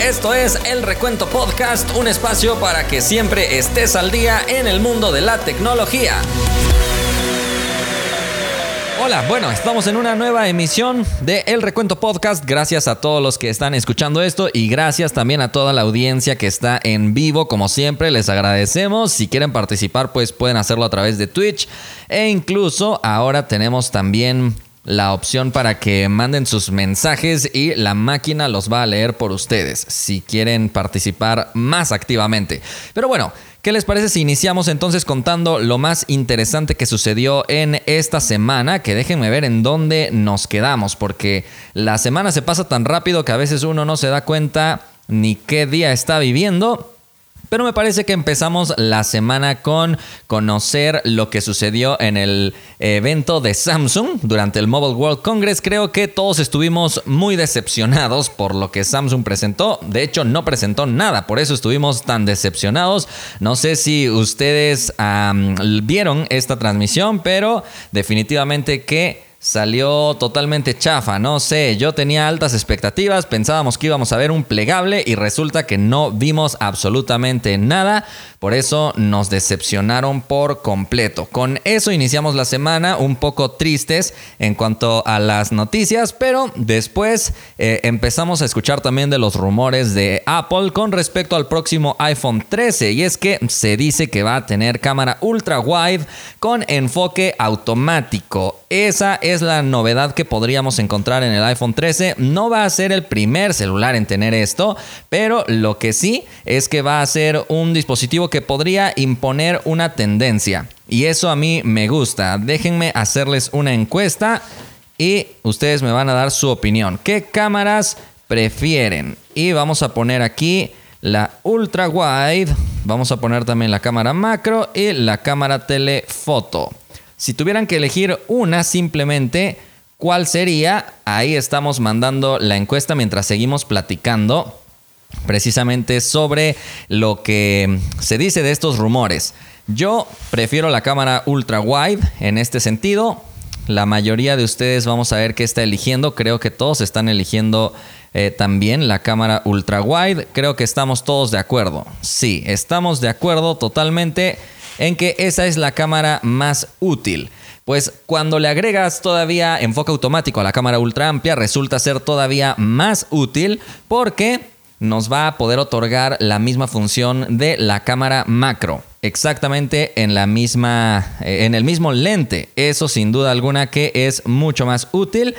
Esto es El Recuento Podcast, un espacio para que siempre estés al día en el mundo de la tecnología. Hola, bueno, estamos en una nueva emisión de El Recuento Podcast. Gracias a todos los que están escuchando esto y gracias también a toda la audiencia que está en vivo. Como siempre, les agradecemos. Si quieren participar, pues pueden hacerlo a través de Twitch. E incluso ahora tenemos también la opción para que manden sus mensajes y la máquina los va a leer por ustedes si quieren participar más activamente. Pero bueno, ¿Qué les parece si iniciamos entonces contando lo más interesante que sucedió en esta semana? Que déjenme ver en dónde nos quedamos, porque la semana se pasa tan rápido que a veces uno no se da cuenta ni qué día está viviendo. Pero me parece que empezamos la semana con conocer lo que sucedió en el evento de Samsung durante el Mobile World Congress. Creo que todos estuvimos muy decepcionados por lo que Samsung presentó. De hecho, no presentó nada, por eso estuvimos tan decepcionados. No sé si ustedes vieron esta transmisión, pero definitivamente que salió totalmente chafa, no sé, yo tenía altas expectativas, pensábamos que íbamos a ver un plegable y resulta que no vimos absolutamente nada, por eso nos decepcionaron por completo. Con eso iniciamos la semana un poco tristes en cuanto a las noticias, pero después eh, empezamos a escuchar también de los rumores de Apple con respecto al próximo iPhone 13 y es que se dice que va a tener cámara ultra wide con enfoque automático. Esa es la novedad que podríamos encontrar en el iPhone 13. No va a ser el primer celular en tener esto, pero lo que sí es que va a ser un dispositivo que podría imponer una tendencia. Y eso a mí me gusta. Déjenme hacerles una encuesta y ustedes me van a dar su opinión. ¿Qué cámaras prefieren? Y vamos a poner aquí la ultra wide, vamos a poner también la cámara macro y la cámara telefoto. Si tuvieran que elegir una simplemente, ¿cuál sería? Ahí estamos mandando la encuesta mientras seguimos platicando precisamente sobre lo que se dice de estos rumores. Yo prefiero la cámara ultra wide en este sentido. La mayoría de ustedes vamos a ver qué está eligiendo. Creo que todos están eligiendo eh, también la cámara ultra wide. Creo que estamos todos de acuerdo. Sí, estamos de acuerdo totalmente en que esa es la cámara más útil. Pues cuando le agregas todavía enfoque automático a la cámara ultra amplia, resulta ser todavía más útil porque nos va a poder otorgar la misma función de la cámara macro. Exactamente en la misma. Eh, en el mismo lente. Eso sin duda alguna que es mucho más útil.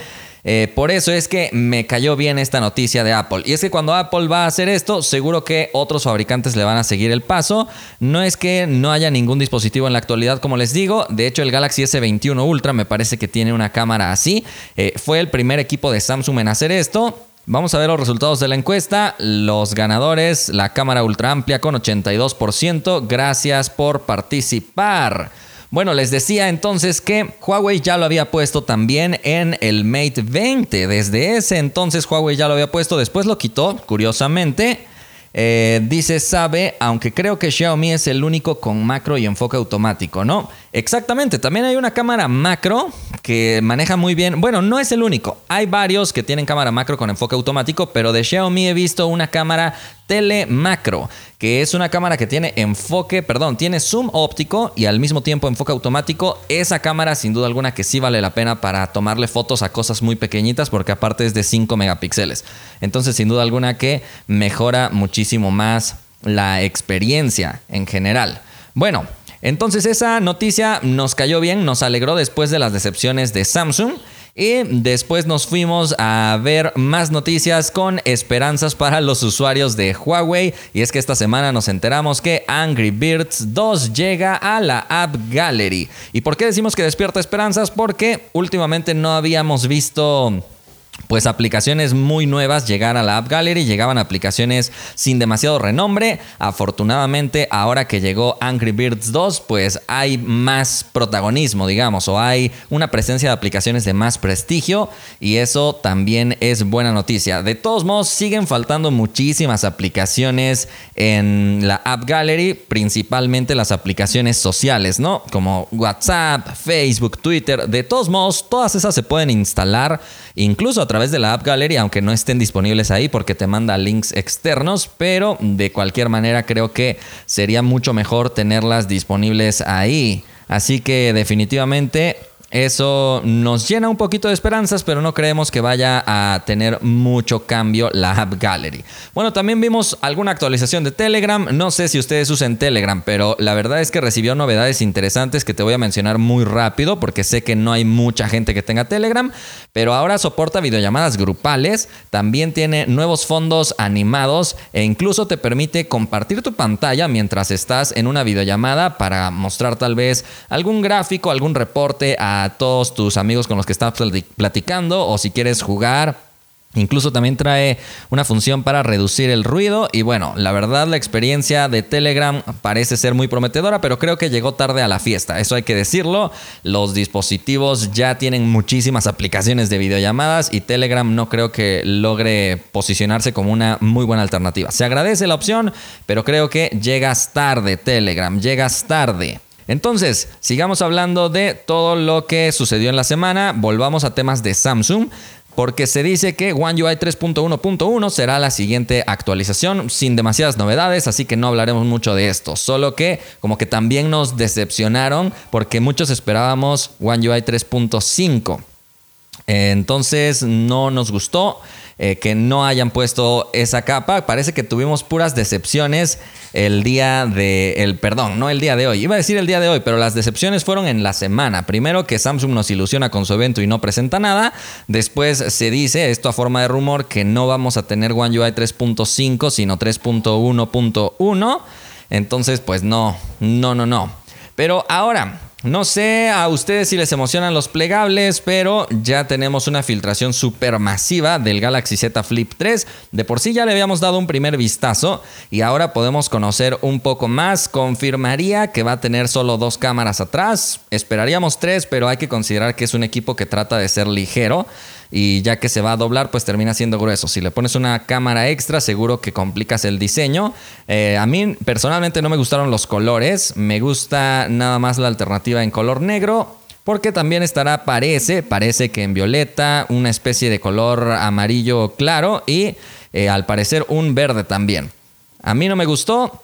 Eh, por eso es que me cayó bien esta noticia de Apple. Y es que cuando Apple va a hacer esto, seguro que otros fabricantes le van a seguir el paso. No es que no haya ningún dispositivo en la actualidad, como les digo. De hecho, el Galaxy S21 Ultra me parece que tiene una cámara así. Eh, fue el primer equipo de Samsung en hacer esto. Vamos a ver los resultados de la encuesta. Los ganadores, la cámara ultra amplia con 82%. Gracias por participar. Bueno, les decía entonces que Huawei ya lo había puesto también en el Mate 20. Desde ese entonces Huawei ya lo había puesto, después lo quitó, curiosamente. Eh, dice sabe, aunque creo que Xiaomi es el único con macro y enfoque automático, ¿no? Exactamente, también hay una cámara macro que maneja muy bien. Bueno, no es el único. Hay varios que tienen cámara macro con enfoque automático, pero de Xiaomi he visto una cámara tele macro, que es una cámara que tiene enfoque, perdón, tiene zoom óptico y al mismo tiempo enfoque automático. Esa cámara sin duda alguna que sí vale la pena para tomarle fotos a cosas muy pequeñitas porque aparte es de 5 megapíxeles. Entonces sin duda alguna que mejora muchísimo más la experiencia en general. Bueno, entonces esa noticia nos cayó bien, nos alegró después de las decepciones de Samsung. Y después nos fuimos a ver más noticias con esperanzas para los usuarios de Huawei. Y es que esta semana nos enteramos que Angry Birds 2 llega a la App Gallery. ¿Y por qué decimos que despierta esperanzas? Porque últimamente no habíamos visto pues aplicaciones muy nuevas llegar a la App Gallery, llegaban aplicaciones sin demasiado renombre. Afortunadamente, ahora que llegó Angry Birds 2, pues hay más protagonismo, digamos, o hay una presencia de aplicaciones de más prestigio y eso también es buena noticia. De todos modos, siguen faltando muchísimas aplicaciones en la App Gallery, principalmente las aplicaciones sociales, ¿no? Como WhatsApp, Facebook, Twitter. De todos modos, todas esas se pueden instalar incluso a través de la App Gallery, aunque no estén disponibles ahí porque te manda links externos, pero de cualquier manera creo que sería mucho mejor tenerlas disponibles ahí. Así que definitivamente eso nos llena un poquito de esperanzas, pero no creemos que vaya a tener mucho cambio la App Gallery. Bueno, también vimos alguna actualización de Telegram. No sé si ustedes usan Telegram, pero la verdad es que recibió novedades interesantes que te voy a mencionar muy rápido porque sé que no hay mucha gente que tenga Telegram, pero ahora soporta videollamadas grupales, también tiene nuevos fondos animados e incluso te permite compartir tu pantalla mientras estás en una videollamada para mostrar tal vez algún gráfico, algún reporte a todos tus amigos con los que estás platicando o si quieres jugar. Incluso también trae una función para reducir el ruido y bueno, la verdad la experiencia de Telegram parece ser muy prometedora, pero creo que llegó tarde a la fiesta, eso hay que decirlo. Los dispositivos ya tienen muchísimas aplicaciones de videollamadas y Telegram no creo que logre posicionarse como una muy buena alternativa. Se agradece la opción, pero creo que llegas tarde Telegram, llegas tarde. Entonces, sigamos hablando de todo lo que sucedió en la semana. Volvamos a temas de Samsung. Porque se dice que One UI 3.1.1 será la siguiente actualización sin demasiadas novedades, así que no hablaremos mucho de esto. Solo que como que también nos decepcionaron porque muchos esperábamos One UI 3.5. Entonces no nos gustó. Eh, que no hayan puesto esa capa. Parece que tuvimos puras decepciones el día de. El, perdón, no el día de hoy. Iba a decir el día de hoy, pero las decepciones fueron en la semana. Primero que Samsung nos ilusiona con su evento y no presenta nada. Después se dice, esto a forma de rumor, que no vamos a tener One UI 3.5, sino 3.1.1. Entonces, pues no, no, no, no. Pero ahora, no sé a ustedes si les emocionan los plegables, pero ya tenemos una filtración supermasiva del Galaxy Z Flip 3. De por sí ya le habíamos dado un primer vistazo y ahora podemos conocer un poco más. Confirmaría que va a tener solo dos cámaras atrás. Esperaríamos tres, pero hay que considerar que es un equipo que trata de ser ligero y ya que se va a doblar, pues termina siendo grueso. Si le pones una cámara extra, seguro que complicas el diseño. Eh, a mí personalmente no me gustaron los colores, me gusta nada más la alternativa en color negro. Porque también estará, parece, parece que en violeta, una especie de color amarillo claro y eh, al parecer un verde también. A mí no me gustó,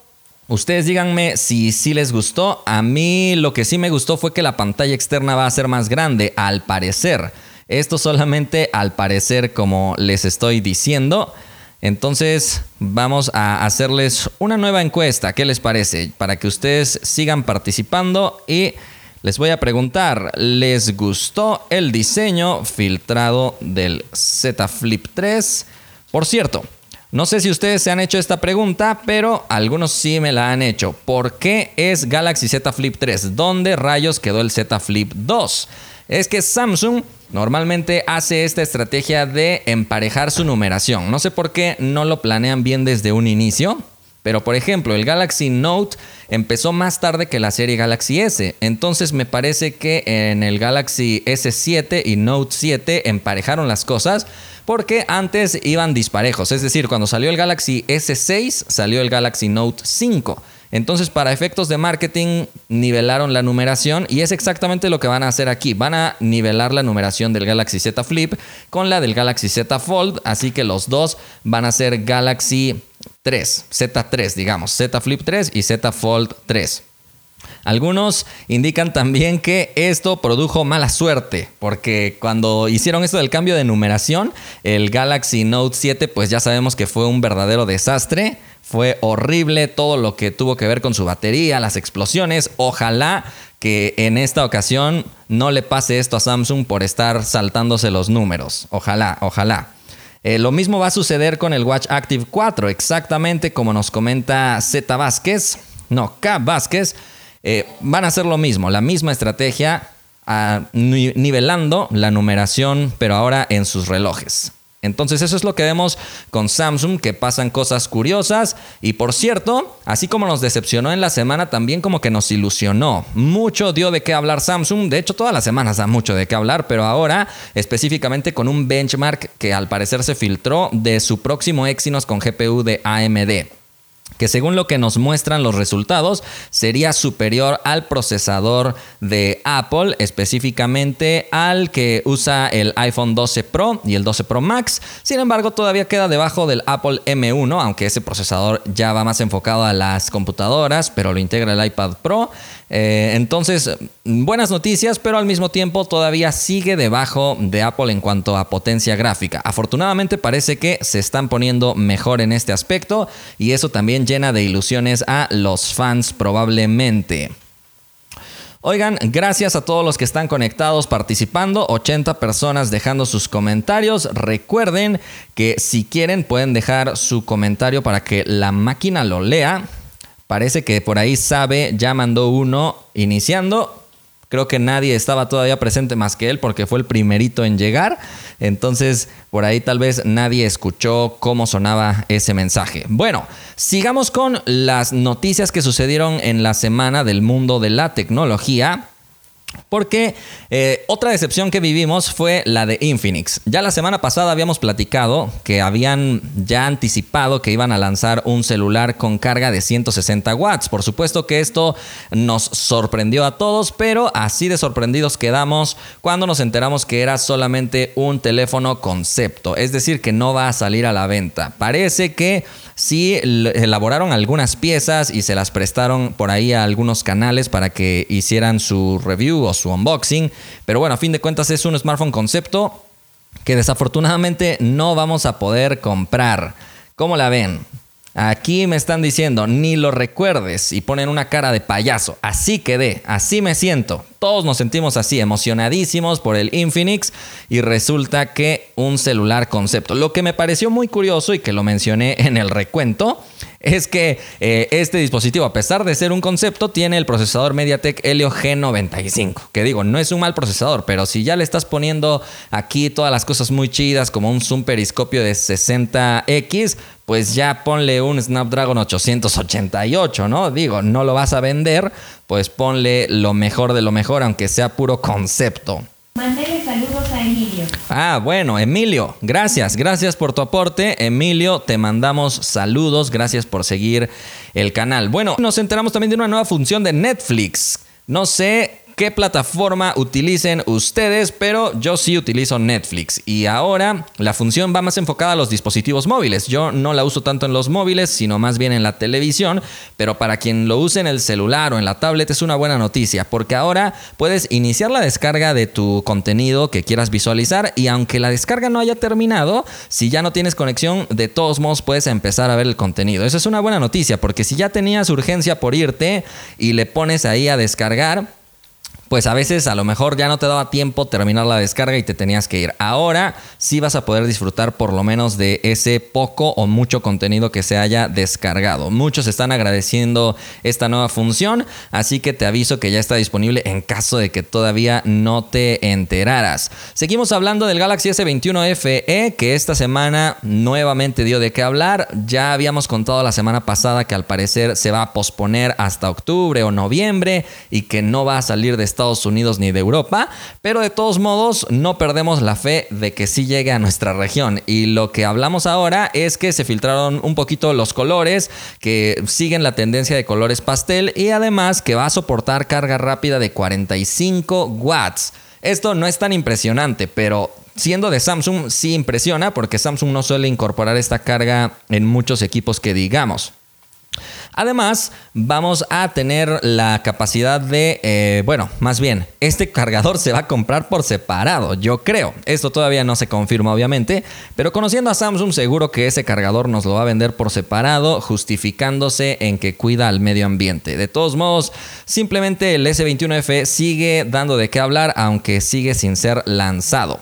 Ustedes díganme si sí les gustó. A mí lo que sí me gustó fue que la pantalla externa va a ser más grande, al parecer. Esto solamente al parecer como les estoy diciendo. Entonces vamos a hacerles una nueva encuesta. ¿Qué les parece? Para que ustedes sigan participando y les voy a preguntar, ¿les gustó el diseño filtrado del Z Flip 3? Por cierto, no sé si ustedes se han hecho esta pregunta, pero algunos sí me la han hecho. ¿Por qué es Galaxy Z Flip 3? ¿Dónde rayos quedó el Z Flip 2? Es que Samsung normalmente hace esta estrategia de emparejar su numeración. No sé por qué no lo planean bien desde un inicio, pero por ejemplo, el Galaxy Note empezó más tarde que la serie Galaxy S. Entonces me parece que en el Galaxy S7 y Note 7 emparejaron las cosas porque antes iban disparejos. Es decir, cuando salió el Galaxy S6, salió el Galaxy Note 5. Entonces, para efectos de marketing, nivelaron la numeración y es exactamente lo que van a hacer aquí. Van a nivelar la numeración del Galaxy Z Flip con la del Galaxy Z Fold, así que los dos van a ser Galaxy 3, Z3, digamos, Z Flip 3 y Z Fold 3. Algunos indican también que esto produjo mala suerte, porque cuando hicieron esto del cambio de numeración, el Galaxy Note 7 pues ya sabemos que fue un verdadero desastre fue horrible todo lo que tuvo que ver con su batería, las explosiones. Ojalá que en esta ocasión no le pase esto a Samsung por estar saltándose los números. Ojalá, ojalá. Eh, lo mismo va a suceder con el Watch Active 4, exactamente como nos comenta Z Vázquez, no, K Vázquez. Eh, van a hacer lo mismo, la misma estrategia, ah, nivelando la numeración, pero ahora en sus relojes. Entonces eso es lo que vemos con Samsung, que pasan cosas curiosas. Y por cierto, así como nos decepcionó en la semana, también como que nos ilusionó. Mucho dio de qué hablar Samsung. De hecho, todas las semanas da mucho de qué hablar, pero ahora específicamente con un benchmark que al parecer se filtró de su próximo Exynos con GPU de AMD. Que según lo que nos muestran los resultados sería superior al procesador de Apple, específicamente al que usa el iPhone 12 Pro y el 12 Pro Max. Sin embargo, todavía queda debajo del Apple M1, aunque ese procesador ya va más enfocado a las computadoras, pero lo integra el iPad Pro. Eh, entonces, buenas noticias, pero al mismo tiempo todavía sigue debajo de Apple en cuanto a potencia gráfica. Afortunadamente parece que se están poniendo mejor en este aspecto y eso también llena de ilusiones a los fans probablemente. Oigan, gracias a todos los que están conectados participando, 80 personas dejando sus comentarios. Recuerden que si quieren pueden dejar su comentario para que la máquina lo lea Parece que por ahí sabe, ya mandó uno iniciando. Creo que nadie estaba todavía presente más que él porque fue el primerito en llegar. Entonces, por ahí tal vez nadie escuchó cómo sonaba ese mensaje. Bueno, sigamos con las noticias que sucedieron en la semana del mundo de la tecnología. Porque eh, otra decepción que vivimos fue la de Infinix. Ya la semana pasada habíamos platicado que habían ya anticipado que iban a lanzar un celular con carga de 160 watts. Por supuesto que esto nos sorprendió a todos, pero así de sorprendidos quedamos cuando nos enteramos que era solamente un teléfono concepto. Es decir, que no va a salir a la venta. Parece que sí elaboraron algunas piezas y se las prestaron por ahí a algunos canales para que hicieran su review o su unboxing. Pero bueno, a fin de cuentas es un smartphone concepto que desafortunadamente no vamos a poder comprar. ¿Cómo la ven? Aquí me están diciendo, ni lo recuerdes y ponen una cara de payaso. Así quedé, así me siento. Todos nos sentimos así, emocionadísimos por el Infinix y resulta que un celular concepto. Lo que me pareció muy curioso y que lo mencioné en el recuento es que eh, este dispositivo, a pesar de ser un concepto, tiene el procesador MediaTek Helio G95. Que digo, no es un mal procesador, pero si ya le estás poniendo aquí todas las cosas muy chidas, como un zoom periscopio de 60X, pues ya ponle un Snapdragon 888, ¿no? Digo, no lo vas a vender, pues ponle lo mejor de lo mejor, aunque sea puro concepto. Mándale saludos a Emilio. Ah, bueno, Emilio, gracias, gracias por tu aporte. Emilio, te mandamos saludos, gracias por seguir el canal. Bueno, nos enteramos también de una nueva función de Netflix. No sé qué plataforma utilicen ustedes, pero yo sí utilizo Netflix. Y ahora la función va más enfocada a los dispositivos móviles. Yo no la uso tanto en los móviles, sino más bien en la televisión, pero para quien lo use en el celular o en la tablet es una buena noticia, porque ahora puedes iniciar la descarga de tu contenido que quieras visualizar y aunque la descarga no haya terminado, si ya no tienes conexión, de todos modos puedes empezar a ver el contenido. Eso es una buena noticia, porque si ya tenías urgencia por irte y le pones ahí a descargar, pues a veces a lo mejor ya no te daba tiempo terminar la descarga y te tenías que ir. Ahora sí vas a poder disfrutar por lo menos de ese poco o mucho contenido que se haya descargado. Muchos están agradeciendo esta nueva función, así que te aviso que ya está disponible en caso de que todavía no te enteraras. Seguimos hablando del Galaxy S21 FE que esta semana nuevamente dio de qué hablar. Ya habíamos contado la semana pasada que al parecer se va a posponer hasta octubre o noviembre y que no va a salir de Estados Unidos ni de Europa, pero de todos modos no perdemos la fe de que sí llegue a nuestra región. Y lo que hablamos ahora es que se filtraron un poquito los colores, que siguen la tendencia de colores pastel y además que va a soportar carga rápida de 45 watts. Esto no es tan impresionante, pero siendo de Samsung sí impresiona porque Samsung no suele incorporar esta carga en muchos equipos que digamos. Además, vamos a tener la capacidad de, eh, bueno, más bien, este cargador se va a comprar por separado, yo creo. Esto todavía no se confirma, obviamente, pero conociendo a Samsung, seguro que ese cargador nos lo va a vender por separado, justificándose en que cuida al medio ambiente. De todos modos, simplemente el S21F sigue dando de qué hablar, aunque sigue sin ser lanzado.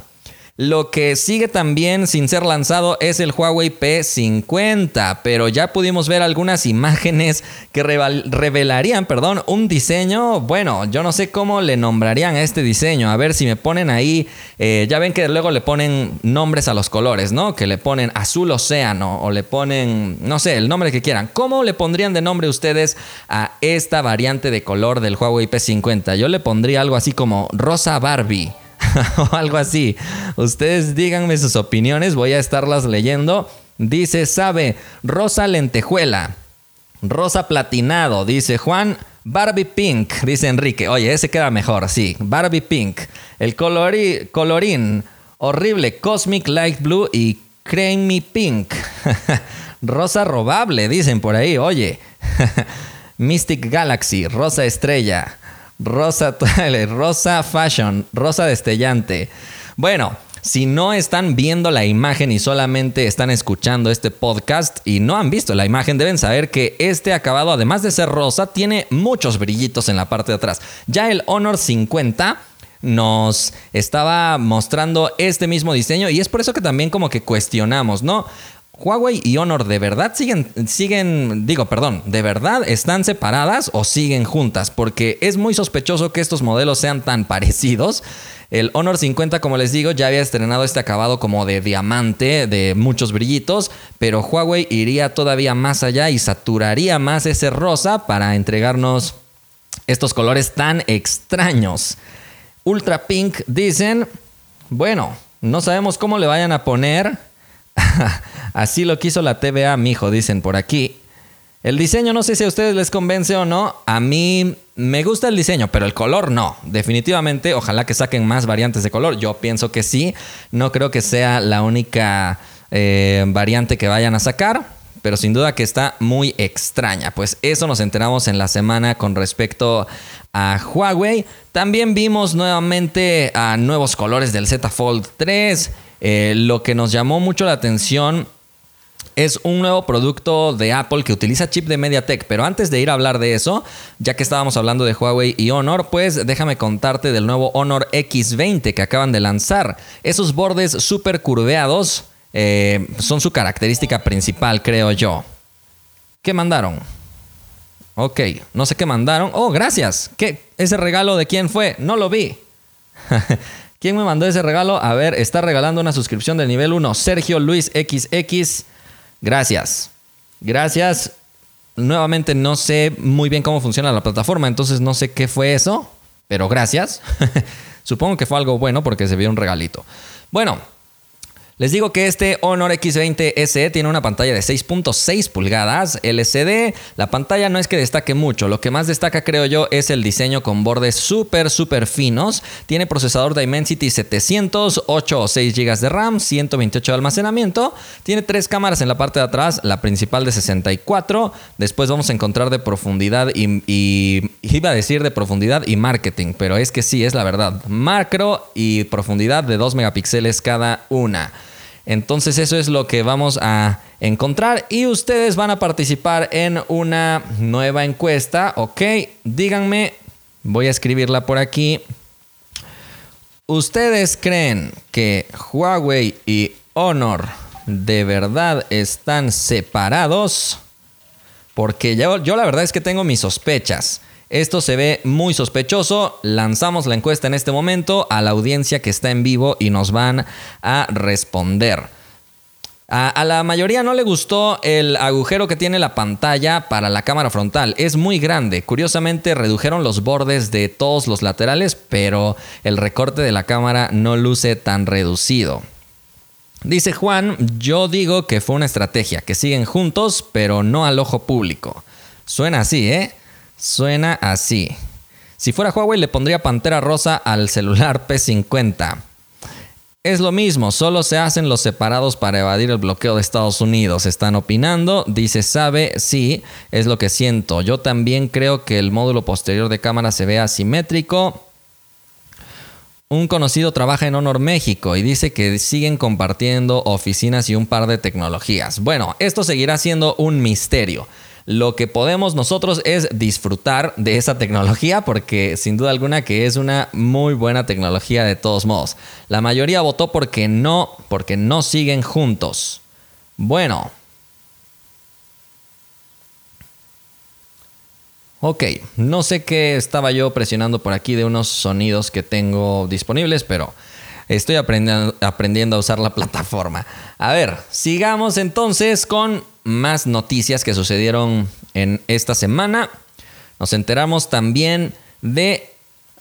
Lo que sigue también sin ser lanzado es el Huawei P50, pero ya pudimos ver algunas imágenes que revelarían, perdón, un diseño, bueno, yo no sé cómo le nombrarían a este diseño, a ver si me ponen ahí, eh, ya ven que luego le ponen nombres a los colores, ¿no? Que le ponen azul océano o le ponen, no sé, el nombre que quieran. ¿Cómo le pondrían de nombre ustedes a esta variante de color del Huawei P50? Yo le pondría algo así como rosa Barbie. o algo así. Ustedes díganme sus opiniones, voy a estarlas leyendo. Dice, sabe, rosa lentejuela. Rosa platinado, dice Juan. Barbie Pink, dice Enrique. Oye, ese queda mejor, sí. Barbie Pink. El colorín. Horrible. Cosmic Light Blue y Creamy Pink. rosa robable, dicen por ahí. Oye. Mystic Galaxy. Rosa estrella. Rosa, rosa Fashion. Rosa destellante. Bueno, si no están viendo la imagen y solamente están escuchando este podcast y no han visto la imagen, deben saber que este acabado, además de ser rosa, tiene muchos brillitos en la parte de atrás. Ya el Honor 50 nos estaba mostrando este mismo diseño y es por eso que también como que cuestionamos, ¿no? Huawei y Honor de verdad siguen, siguen, digo, perdón, de verdad están separadas o siguen juntas, porque es muy sospechoso que estos modelos sean tan parecidos. El Honor 50, como les digo, ya había estrenado este acabado como de diamante, de muchos brillitos, pero Huawei iría todavía más allá y saturaría más ese rosa para entregarnos estos colores tan extraños. Ultra Pink dicen, bueno, no sabemos cómo le vayan a poner. Así lo quiso la TVA, mijo, dicen por aquí. El diseño no sé si a ustedes les convence o no. A mí me gusta el diseño, pero el color no. Definitivamente, ojalá que saquen más variantes de color. Yo pienso que sí. No creo que sea la única eh, variante que vayan a sacar. Pero sin duda que está muy extraña. Pues eso nos enteramos en la semana con respecto a Huawei. También vimos nuevamente a nuevos colores del Z Fold 3. Eh, lo que nos llamó mucho la atención es un nuevo producto de Apple que utiliza chip de MediaTek. Pero antes de ir a hablar de eso, ya que estábamos hablando de Huawei y Honor, pues déjame contarte del nuevo Honor X20 que acaban de lanzar. Esos bordes súper curveados eh, son su característica principal, creo yo. ¿Qué mandaron? Ok, no sé qué mandaron. Oh, gracias. ¿Qué? ¿Ese regalo de quién fue? No lo vi. ¿Quién me mandó ese regalo? A ver, está regalando una suscripción del nivel 1. Sergio Luis XX. Gracias. Gracias. Nuevamente no sé muy bien cómo funciona la plataforma, entonces no sé qué fue eso, pero gracias. Supongo que fue algo bueno porque se vio un regalito. Bueno, les digo que este Honor X20 SE tiene una pantalla de 6.6 pulgadas LCD. La pantalla no es que destaque mucho, lo que más destaca creo yo es el diseño con bordes súper súper finos. Tiene procesador Dimensity 700, 8 o 6 GB de RAM, 128 de almacenamiento. Tiene tres cámaras en la parte de atrás, la principal de 64. Después vamos a encontrar de profundidad y, y iba a decir de profundidad y marketing, pero es que sí, es la verdad. Macro y profundidad de 2 megapíxeles cada una. Entonces eso es lo que vamos a encontrar y ustedes van a participar en una nueva encuesta, ¿ok? Díganme, voy a escribirla por aquí. ¿Ustedes creen que Huawei y Honor de verdad están separados? Porque yo, la verdad es que tengo mis sospechas. Esto se ve muy sospechoso. Lanzamos la encuesta en este momento a la audiencia que está en vivo y nos van a responder. A, la mayoría no le gustó el agujero que tiene la pantalla para la cámara frontal. Es muy grande. Curiosamente redujeron los bordes de todos los laterales, pero el recorte de la cámara no luce tan reducido. Dice Juan, yo digo que fue una estrategia, que siguen juntos, pero no al ojo público. Suena así, ¿eh? Suena así. Si fuera Huawei le pondría pantera rosa al celular P50. Es lo mismo, solo se hacen los separados para evadir el bloqueo de Estados Unidos. Están opinando, dice sabe, sí, es lo que siento. Yo también creo que el módulo posterior de cámara se ve asimétrico. Un conocido trabaja en Honor México y dice que siguen compartiendo oficinas y un par de tecnologías. Bueno, esto seguirá siendo un misterio. Lo que podemos nosotros es disfrutar de esa tecnología porque sin duda alguna que es una muy buena tecnología de todos modos. La mayoría votó porque no, porque no siguen juntos. Bueno. Ok, no sé qué estaba yo presionando por aquí de unos sonidos que tengo disponibles, pero estoy aprendiendo, aprendiendo a usar la plataforma. A ver, sigamos entonces con más noticias que sucedieron en esta semana. Nos enteramos también de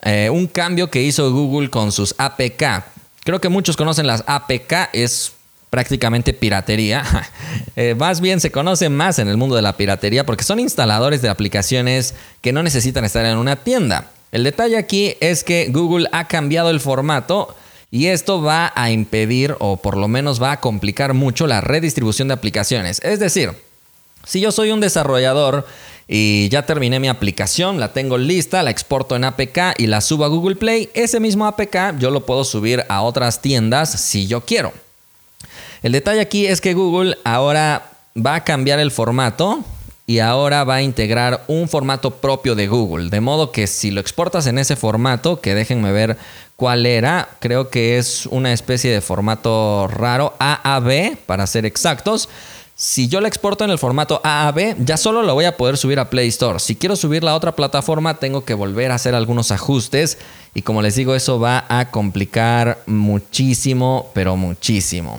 eh, un cambio que hizo Google con sus APK. Creo que muchos conocen las APK, es prácticamente piratería. Eh, más bien se conoce más en el mundo de la piratería porque son instaladores de aplicaciones que no necesitan estar en una tienda. El detalle aquí es que Google ha cambiado el formato y esto va a impedir o por lo menos va a complicar mucho la redistribución de aplicaciones. Es decir, si yo soy un desarrollador y ya terminé mi aplicación, la tengo lista, la exporto en APK y la subo a Google Play, ese mismo APK yo lo puedo subir a otras tiendas si yo quiero. El detalle aquí es que Google ahora va a cambiar el formato y ahora va a integrar un formato propio de Google. De modo que si lo exportas en ese formato, que déjenme ver cuál era, creo que es una especie de formato raro, AAB para ser exactos. Si yo lo exporto en el formato AAB, ya solo lo voy a poder subir a Play Store. Si quiero subirla a otra plataforma, tengo que volver a hacer algunos ajustes. Y como les digo, eso va a complicar muchísimo, pero muchísimo.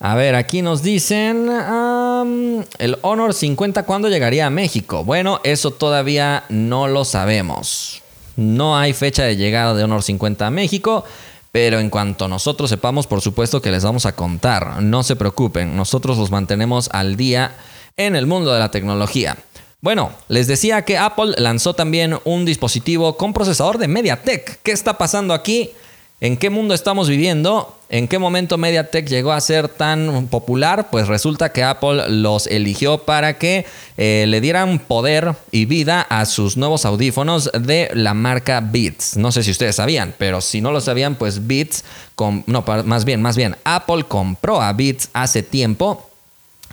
A ver, aquí nos dicen el Honor 50 cuándo llegaría a México. Bueno, eso todavía no lo sabemos. No hay fecha de llegada de Honor 50 a México, pero en cuanto nosotros sepamos, por supuesto que les vamos a contar. No se preocupen, nosotros los mantenemos al día en el mundo de la tecnología. Bueno, les decía que Apple lanzó también un dispositivo con procesador de MediaTek. ¿Qué está pasando aquí? ¿En qué mundo estamos viviendo? ¿En qué momento MediaTek llegó a ser tan popular? Pues resulta que Apple los eligió para que eh, le dieran poder y vida a sus nuevos audífonos de la marca Beats. No sé si ustedes sabían, pero si no lo sabían, pues Beats, no, más bien, más bien, Apple compró a Beats hace tiempo.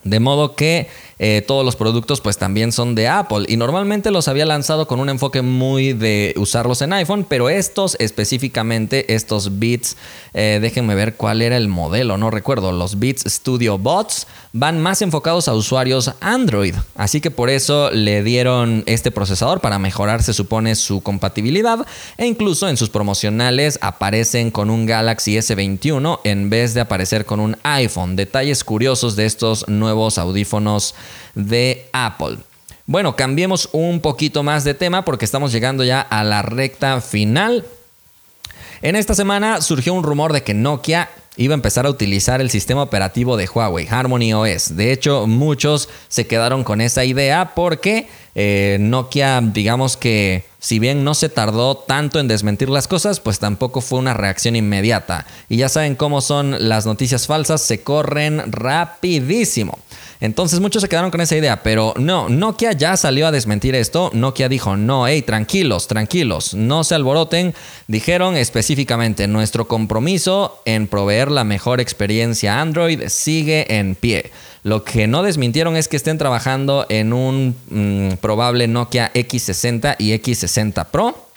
De modo que eh, todos los productos pues también son de Apple. Y normalmente los había lanzado con un enfoque muy de usarlos en iPhone, pero estos específicamente, estos Beats, eh, déjenme ver cuál era el modelo, no recuerdo, los Beats Studio Bots van más enfocados a usuarios Android, así que por eso le dieron este procesador para mejorar se supone su compatibilidad. E incluso en sus promocionales aparecen con un Galaxy S21 en vez de aparecer con un iPhone. Detalles curiosos de estos nuevos audífonos de Apple. Bueno, cambiemos un poquito más de tema porque estamos llegando ya a la recta final. En esta semana surgió un rumor de que Nokia iba a empezar a utilizar el sistema operativo de Huawei, Harmony OS. De hecho, muchos se quedaron con esa idea porque eh, Nokia, digamos que si bien no se tardó tanto en desmentir las cosas, pues tampoco fue una reacción inmediata. Y ya saben cómo son las noticias falsas, se corren rapidísimo. Entonces muchos se quedaron con esa idea, pero no, Nokia ya salió a desmentir esto. Nokia dijo, no, hey, tranquilos, tranquilos, no se alboroten. Dijeron específicamente, nuestro compromiso en proveer la mejor experiencia Android sigue en pie. Lo que no desmintieron es que estén trabajando en un mm, probable Nokia X60 y X60 Pro.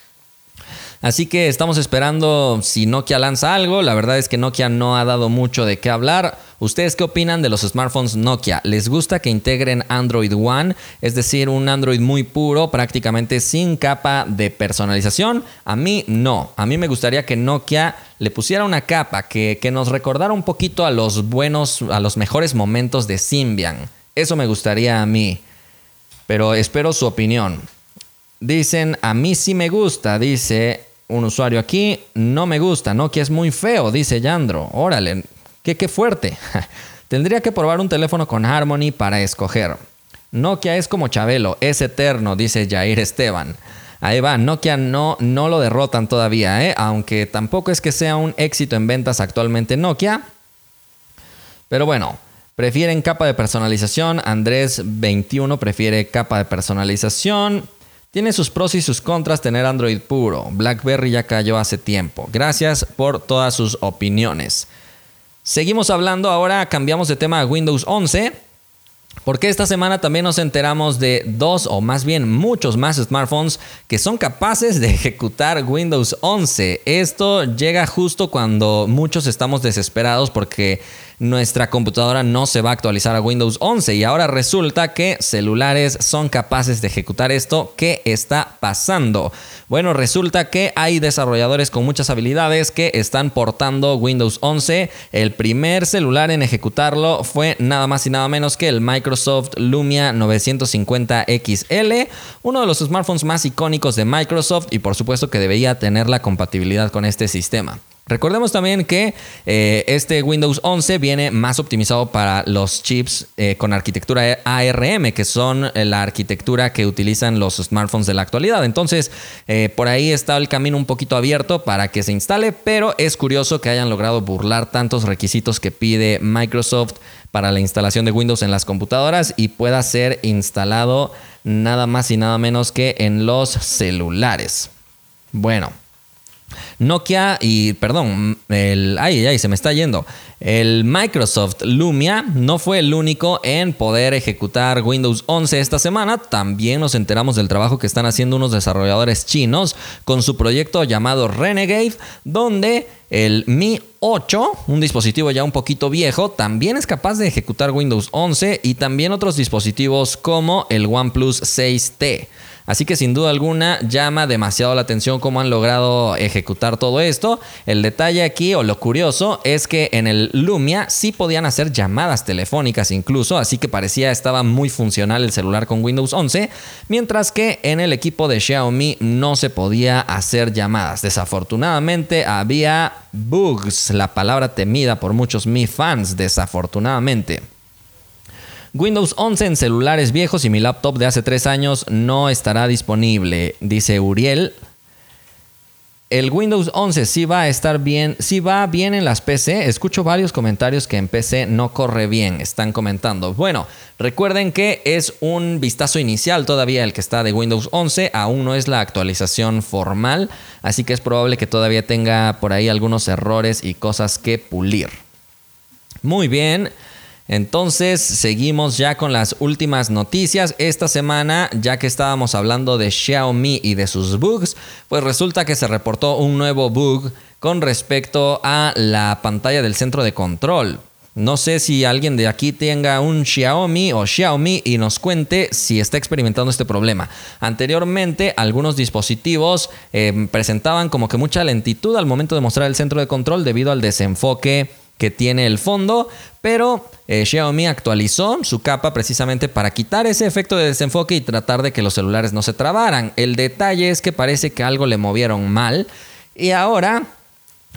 Así que estamos esperando si Nokia lanza algo. La verdad es que Nokia no ha dado mucho de qué hablar. ¿Ustedes qué opinan de los smartphones Nokia? ¿Les gusta que integren Android One? Es decir, un Android muy puro, prácticamente sin capa de personalización. A mí no. A mí me gustaría que Nokia le pusiera una capa que, que nos recordara un poquito a los buenos, a los mejores momentos de Symbian. Eso me gustaría a mí. Pero espero su opinión. Dicen, a mí sí me gusta, dice un usuario aquí, no me gusta, Nokia es muy feo, dice Yandro. Órale, qué, qué fuerte. Tendría que probar un teléfono con Harmony para escoger. Nokia es como Chabelo, es eterno, dice Jair Esteban. Ahí va, Nokia no, no lo derrotan todavía, ¿eh? aunque tampoco es que sea un éxito en ventas actualmente Nokia. Pero bueno, prefieren capa de personalización. Andrés 21 prefiere capa de personalización. Tiene sus pros y sus contras tener Android puro. BlackBerry ya cayó hace tiempo. Gracias por todas sus opiniones. Seguimos hablando, ahora cambiamos de tema a Windows 11. Porque esta semana también nos enteramos de dos o más bien muchos más smartphones que son capaces de ejecutar Windows 11. Esto llega justo cuando muchos estamos desesperados porque nuestra computadora no se va a actualizar a Windows 11 y ahora resulta que celulares son capaces de ejecutar esto. ¿Qué está pasando? Bueno, resulta que hay desarrolladores con muchas habilidades que están portando Windows 11. El primer celular en ejecutarlo fue nada más y nada menos que el Microsoft Lumia 950 XL, uno de los smartphones más icónicos de Microsoft y por supuesto que debía tener la compatibilidad con este sistema. Recordemos también que eh, este Windows 11 viene más optimizado para los chips eh, con arquitectura ARM, que son eh, la arquitectura que utilizan los smartphones de la actualidad. Entonces, por ahí está el camino un poquito abierto para que se instale, pero es curioso que hayan logrado burlar tantos requisitos que pide Microsoft para la instalación de Windows en las computadoras y pueda ser instalado nada más y nada menos que en los celulares. Bueno. Nokia y, perdón, el, ay, ay, se me está yendo. El Microsoft Lumia no fue el único en poder ejecutar Windows 11 esta semana. También nos enteramos del trabajo que están haciendo unos desarrolladores chinos con su proyecto llamado Renegade, donde el Mi 8, un dispositivo ya un poquito viejo, también es capaz de ejecutar Windows 11 y también otros dispositivos como el OnePlus 6T. Así que sin duda alguna llama demasiado la atención cómo han logrado ejecutar todo esto. El detalle aquí o lo curioso es que en el Lumia sí podían hacer llamadas telefónicas incluso, así que parecía estaba muy funcional el celular con Windows 11, mientras que en el equipo de Xiaomi no se podía hacer llamadas. Desafortunadamente había bugs, la palabra temida por muchos Mi fans, desafortunadamente. Windows 11 en celulares viejos y mi laptop de hace tres años no estará disponible, dice Uriel. El Windows 11 sí va a estar bien, sí va bien en las PC. Escucho varios comentarios que en PC no corre bien, están comentando. Bueno, recuerden que es un vistazo inicial todavía el que está de Windows 11, aún no es la actualización formal, así que es probable que todavía tenga por ahí algunos errores y cosas que pulir. Muy bien. Entonces, seguimos ya con las últimas noticias. Esta semana, ya que estábamos hablando de Xiaomi y de sus bugs, pues resulta que se reportó un nuevo bug con respecto a la pantalla del centro de control. No sé si alguien de aquí tenga un Xiaomi o Xiaomi y nos cuente si está experimentando este problema. Anteriormente, algunos dispositivos eh, presentaban como que mucha lentitud al momento de mostrar el centro de control debido al desenfoque que tiene el fondo, pero eh, Xiaomi actualizó su capa precisamente para quitar ese efecto de desenfoque y tratar de que los celulares no se trabaran. El detalle es que parece que algo le movieron mal y ahora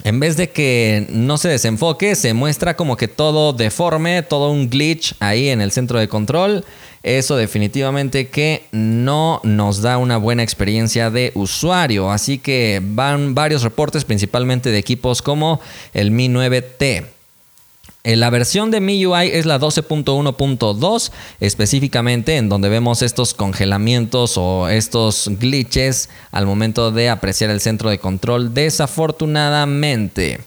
en vez de que no se desenfoque, se muestra como que todo deforme, todo un glitch ahí en el centro de control. Eso definitivamente que no nos da una buena experiencia de usuario. Así que van varios reportes, principalmente de equipos como el Mi 9T. Eh, la versión de MIUI es la 12.1.2, específicamente en donde vemos estos congelamientos o estos glitches al momento de apreciar el centro de control, desafortunadamente.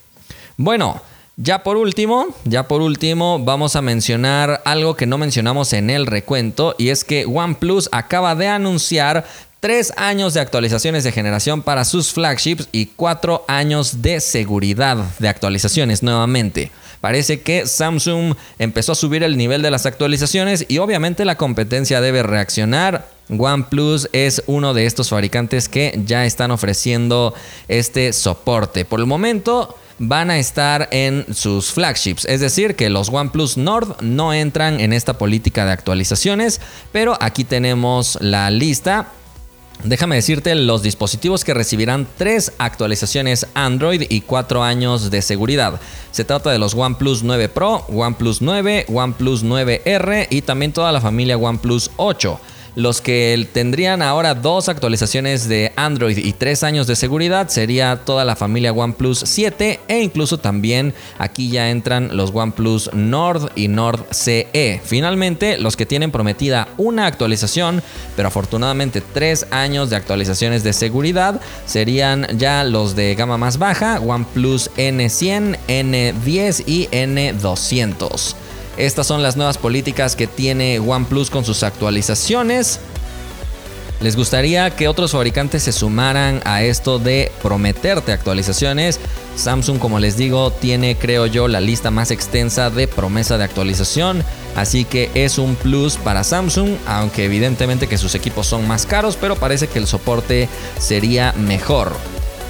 Bueno, ya por último, ya por último, vamos a mencionar algo que no mencionamos en el recuento y es que OnePlus acaba de anunciar tres años de actualizaciones de generación para sus flagships y cuatro años de seguridad de actualizaciones nuevamente. Parece que Samsung empezó a subir el nivel de las actualizaciones y obviamente la competencia debe reaccionar. OnePlus es uno de estos fabricantes que ya están ofreciendo este soporte. Por el momento van a estar en sus flagships, es decir, que los OnePlus Nord no entran en esta política de actualizaciones, pero aquí tenemos la lista Déjame decirte los dispositivos que recibirán tres actualizaciones Android y cuatro años de seguridad. Se trata de los OnePlus 9 Pro, OnePlus 9, OnePlus 9R y también toda la familia OnePlus 8. Los que tendrían ahora dos actualizaciones de Android y tres años de seguridad sería toda la familia OnePlus 7 e incluso también aquí ya entran los OnePlus Nord y Nord CE. Finalmente, los que tienen prometida una actualización, pero afortunadamente tres años de actualizaciones de seguridad serían ya los de gama más baja, OnePlus N100, N10 y N200. Estas son las nuevas políticas que tiene OnePlus con sus actualizaciones. ¿Les gustaría que otros fabricantes se sumaran a esto de prometerte actualizaciones? Samsung, como les digo, tiene, creo yo, la lista más extensa de promesa de actualización. Así que es un plus para Samsung, aunque evidentemente que sus equipos son más caros, pero parece que el soporte sería mejor.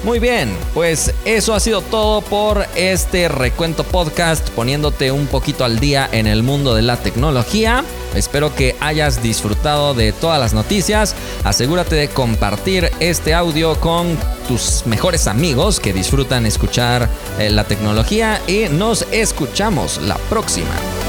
Muy bien, pues eso ha sido todo por este recuento podcast, poniéndote un poquito al día en el mundo de la tecnología. Espero que hayas disfrutado de todas las noticias. Asegúrate de compartir este audio con tus mejores amigos que disfrutan escuchar eh, la tecnología y nos escuchamos la próxima.